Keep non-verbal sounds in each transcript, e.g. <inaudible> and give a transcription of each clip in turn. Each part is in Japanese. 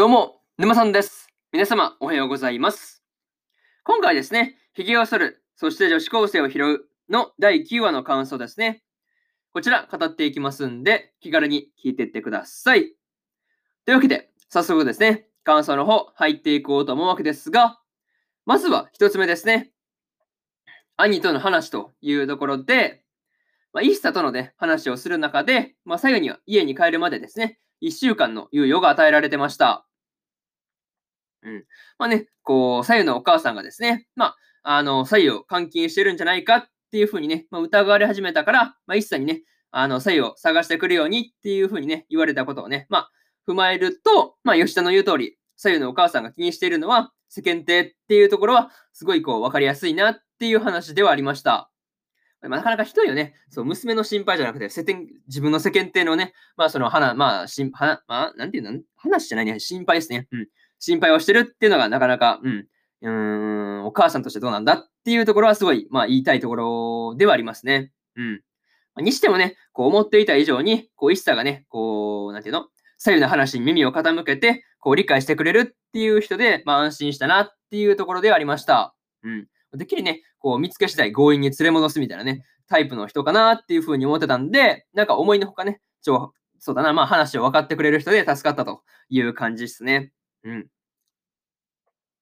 どうも、沼さんです。皆様、おはようございます。今回ですね、髭を剃る、そして女子高生を拾うの第9話の感想ですね。こちら、語っていきますんで、気軽に聞いていってください。というわけで、早速ですね、感想の方、入っていこうと思うわけですが、まずは一つ目ですね。兄との話というところで、まあ、イッサとのね、話をする中で、まあ、最後には家に帰るまでですね、1週間の猶予が与えられてました。うん。まあね、こう、左右のお母さんがですね、まあ、あの、左右を監禁してるんじゃないかっていうふうにね、まあ、疑われ始めたから、まあ、一切にね、あの、左右を探してくるようにっていうふうにね、言われたことをね、まあ、踏まえると、まあ、吉田の言う通り、左右のお母さんが気にしているのは、世間体っていうところは、すごいこう、わかりやすいなっていう話ではありました。まあ、なかなかひどいよね。そう、娘の心配じゃなくて、世間、自分の世間っていうのね、まあその、花、まあ、しん、はまあ、なんていうの、話じゃないね、心配ですね。うん。心配をしてるっていうのがなかなか、うん、うん、お母さんとしてどうなんだっていうところはすごい、まあ言いたいところではありますね。うん。にしてもね、こう思っていた以上に、こう、一茶がね、こう、なんていうの、左右の話に耳を傾けて、こう理解してくれるっていう人で、まあ安心したなっていうところではありました。うん。できるね、こう見つけ次第強引に連れ戻すみたいなね、タイプの人かなっていうふうに思ってたんで、なんか思いのほかね、そうだな、まあ話を分かってくれる人で助かったという感じですね。うん。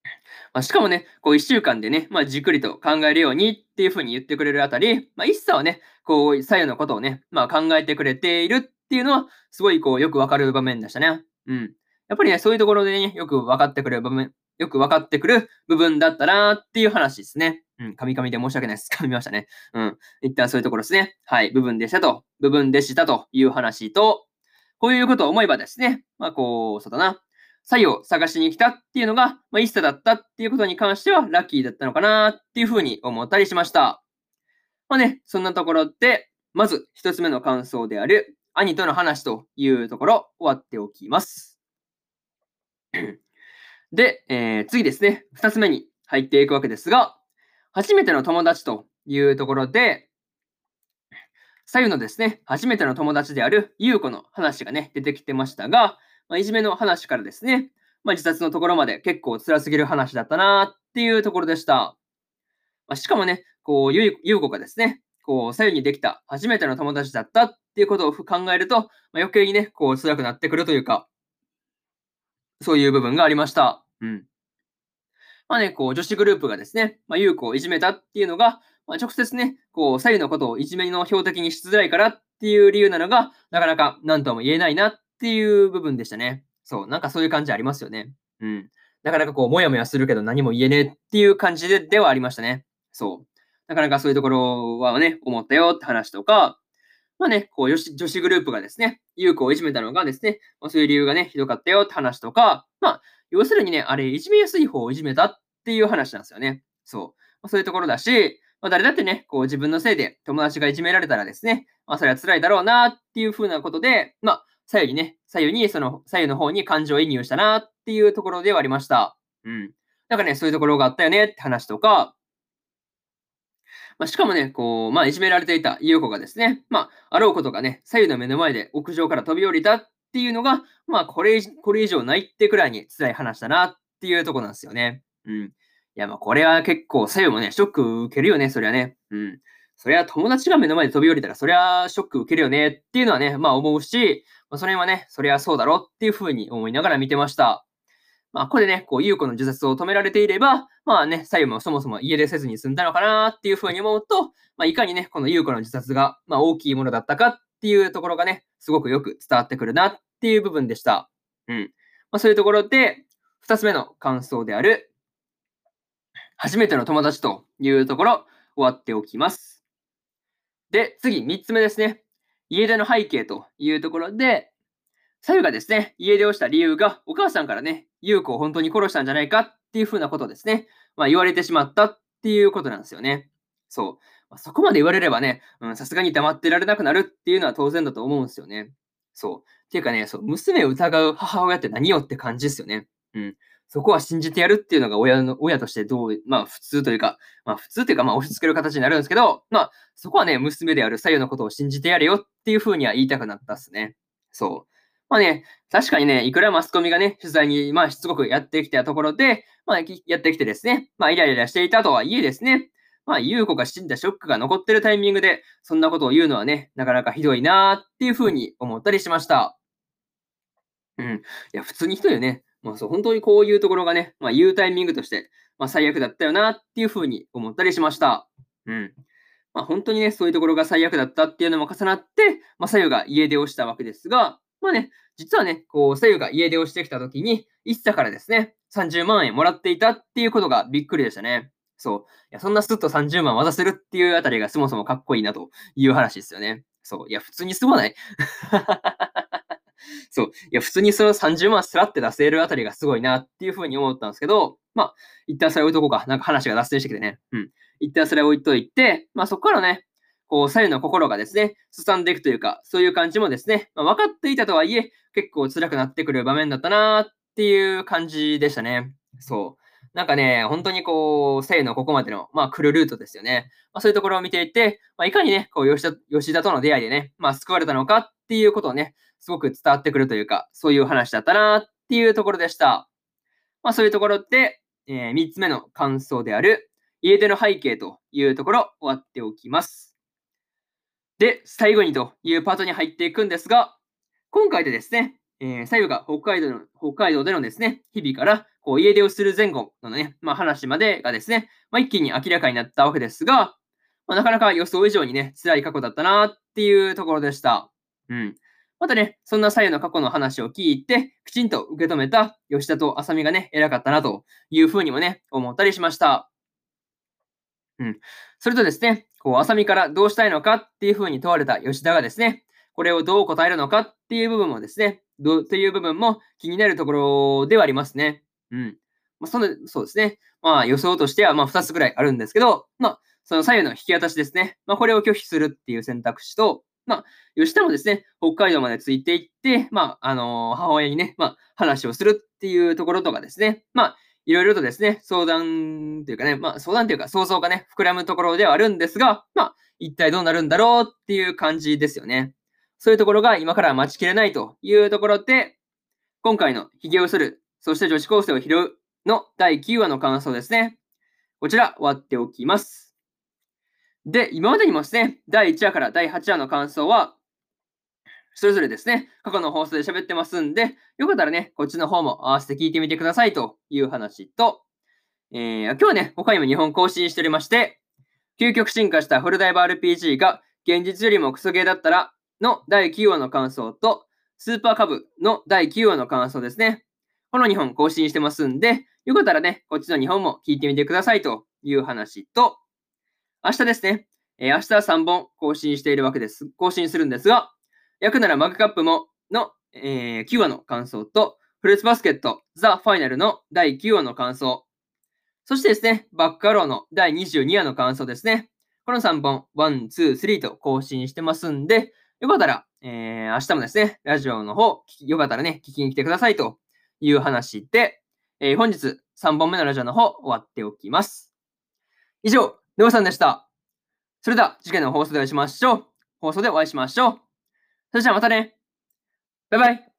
<laughs> まあ、しかもね、こう一週間でね、まあじっくりと考えるようにっていうふうに言ってくれるあたり、まあ一茶はね、こう左右のことをね、まあ考えてくれているっていうのは、すごいこうよくわかる場面でしたね。うん。やっぱりね、そういうところでね、よく分かってくれる場面、よく分かってくる部分だったなっていう話ですね。うん、噛み噛みで申し訳ないです。<laughs> 噛みましたね。うん。一旦そういうところですね。はい。部分でしたと、部分でしたという話と、こういうことを思えばですね、まあこう、そうだな。左右を探しに来たっていうのが、まあ、一茶だったっていうことに関してはラッキーだったのかなっていうふうに思ったりしました。まあね、そんなところで、まず一つ目の感想である、兄との話というところ、終わっておきます。<clears throat> で、えー、次ですね、二つ目に入っていくわけですが、初めての友達というところで、左右のですね、初めての友達である優子の話がね、出てきてましたが、まあ、いじめの話からですね、まあ、自殺のところまで結構辛すぎる話だったなっていうところでした。まあ、しかもね、こう、ゆう子がですね、こう、左右にできた初めての友達だったっていうことを考えると、まあ、余計にね、こう、辛くなってくるというか、そういう部分がありました。うん。まあね、こう、女子グループがですね、まあ、優子をいじめたっていうのが、まあ、直接ね、こう、左右のことをいじめの標的にしづらいからっていう理由なのが、なかなか何とも言えないなっっていう部分でしたね。そう、なんかそういう感じありますよね。うん。なかなかこう、もやもやするけど何も言えねえっていう感じでではありましたね。そう。なかなかそういうところはね、思ったよって話とか、まあね、こう女子、女子グループがですね、優子をいじめたのがですね、まあ、そういう理由がね、ひどかったよって話とか、まあ、要するにね、あれ、いじめやすい方をいじめたっていう話なんですよね。そう。まあ、そういうところだし、まあ、誰だってね、こう自分のせいで友達がいじめられたらですね、まあ、それは辛いだろうなっていうふうなことで、まあ、左右にね、左右に、その、左右の方に感情移入したなっていうところではありました。うん。なんかね、そういうところがあったよねって話とか、まあ、しかもね、こう、まあ、いじめられていた優子がですね、まあ、あろうことがね、左右の目の前で屋上から飛び降りたっていうのが、まあ、これ、これ以上ないってくらいに辛い話だなっていうとこなんですよね。うん。いや、まあ、これは結構、左右もね、ショック受けるよね、そりゃね。うん。そりゃ友達が目の前で飛び降りたら、そりゃショック受けるよねっていうのはね、まあ思うし、まあ、それはね、そりゃそうだろっていうふうに思いながら見てました。まあ、ここでね、こう、優子の自殺を止められていれば、まあね、左右もそもそも家出せずに済んだのかなっていうふうに思うと、まあ、いかにね、この優子の自殺が、まあ、大きいものだったかっていうところがね、すごくよく伝わってくるなっていう部分でした。うん。まあ、そういうところで、二つ目の感想である、初めての友達というところ、終わっておきます。で、次、三つ目ですね。家出の背景というところで、左右がですね、家出をした理由が、お母さんからね、優子を本当に殺したんじゃないかっていうふうなことですね。まあ言われてしまったっていうことなんですよね。そう。まあ、そこまで言われればね、さすがに黙ってられなくなるっていうのは当然だと思うんですよね。そう。っていうかね、そう、娘を疑う母親って何よって感じですよね。うん。そこは信じてやるっていうのが親の、親としてどう、まあ普通というか、まあ普通というか、まあ押し付ける形になるんですけど、まあそこはね、娘である左右のことを信じてやれよっていうふうには言いたくなったっすね。そう。まあね、確かにね、いくらマスコミがね、取材に、まあ、しつこくやってきたところで、まあ、やってきてですね、まあ、イライラしていたとはいえですね、まあ、優子が死んだショックが残ってるタイミングで、そんなことを言うのはね、なかなかひどいなーっていうふうに思ったりしました。うん。いや、普通にひどいよね。まあそう、本当にこういうところがね、まあ言うタイミングとして、まあ最悪だったよなっていうふうに思ったりしました。うん。まあ本当にね、そういうところが最悪だったっていうのも重なって、まあ左右が家出をしたわけですが、まあね、実はね、こう、左右が家出をしてきた時に、一茶からですね、30万円もらっていたっていうことがびっくりでしたね。そう。いや、そんなスッと30万渡せるっていうあたりがそもそもかっこいいなという話ですよね。そう。いや、普通にすごない <laughs> そう。いや、普通にその30万すらって出せるあたりがすごいなっていうふうに思ったんですけど、まあ、一旦それ置いとこうか。なんか話が脱線してきてね。うん。一旦それ置いといて、まあそこからね、こう、左右の心がですね、すさんでいくというか、そういう感じもですね、まあ、分かっていたとはいえ、結構辛くなってくる場面だったなっていう感じでしたね。そう。なんかね、本当にこう、生のここまでの、まあ、来るルートですよね。まあ、そういうところを見ていて、まあ、いかにね、こう吉田、吉田との出会いでね、まあ、救われたのかっていうことをね、すごく伝わってくるというか、そういう話だったなっていうところでした。まあ、そういうところで、えー、3つ目の感想である、家出の背景というところ、終わっておきます。で、最後にというパートに入っていくんですが、今回でですね、えー、左右が北海道の、北海道でのですね、日々からこう家出をする前後のね、まあ、話までがですね、まあ、一気に明らかになったわけですが、まあ、なかなか予想以上にね、辛い過去だったなっていうところでした。うん。またね、そんな左右の過去の話を聞いて、きちんと受け止めた吉田と浅見がね、偉かったなというふうにもね、思ったりしました。うん。それとですね、こう、浅見からどうしたいのかっていうふうに問われた吉田がですね、これをどう答えるのかっていう部分もですね、どうという部分も気になるところではありますね。うん。まあ、その、そうですね。まあ予想としてはまあ2つぐらいあるんですけど、まあその左右の引き渡しですね。まあこれを拒否するっていう選択肢と、まあ吉田もですね、北海道までついていって、まああのー、母親にね、まあ話をするっていうところとかですね。まあいろいろとですね、相談というかね、まあ相談というか想像がね、膨らむところではあるんですが、まあ一体どうなるんだろうっていう感じですよね。そういうところが今から待ちきれないというところで、今回の髭を剃る、そして女子高生を拾うの第9話の感想ですね。こちら、終わっておきます。で、今までにもですね、第1話から第8話の感想は、それぞれですね、過去の放送で喋ってますんで、よかったらね、こっちの方も合わせて聞いてみてくださいという話と、えー、今日はね、他にも日本更新しておりまして、究極進化したフルダイバー RPG が現実よりもクソゲーだったらの第9話の感想と、スーパーカブの第9話の感想ですね。この2本更新してますんで、よかったらね、こっちの2本も聞いてみてくださいという話と、明日ですね、えー、明日は3本更新しているわけです。更新するんですが、焼くならマグカップもの、えー、9話の感想と、フルーツバスケットザ・ファイナルの第9話の感想、そしてですね、バックアローの第22話の感想ですね。この3本、1、2、3と更新してますんで、よかったら、えー、明日もですね、ラジオの方、よかったらね、聞きに来てくださいという話で、えー、本日3本目のラジオの方、終わっておきます。以上、ネオさんでした。それでは、次回の放送でお会いしましょう。放送でお会いしましょう。それじゃあまたね。バイバイ。